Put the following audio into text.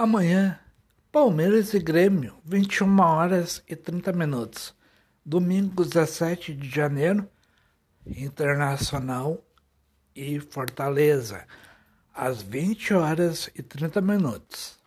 Amanhã, Palmeiras e Grêmio, 21 horas e 30 minutos. Domingo, 17 de janeiro, Internacional e Fortaleza, às 20 horas e 30 minutos.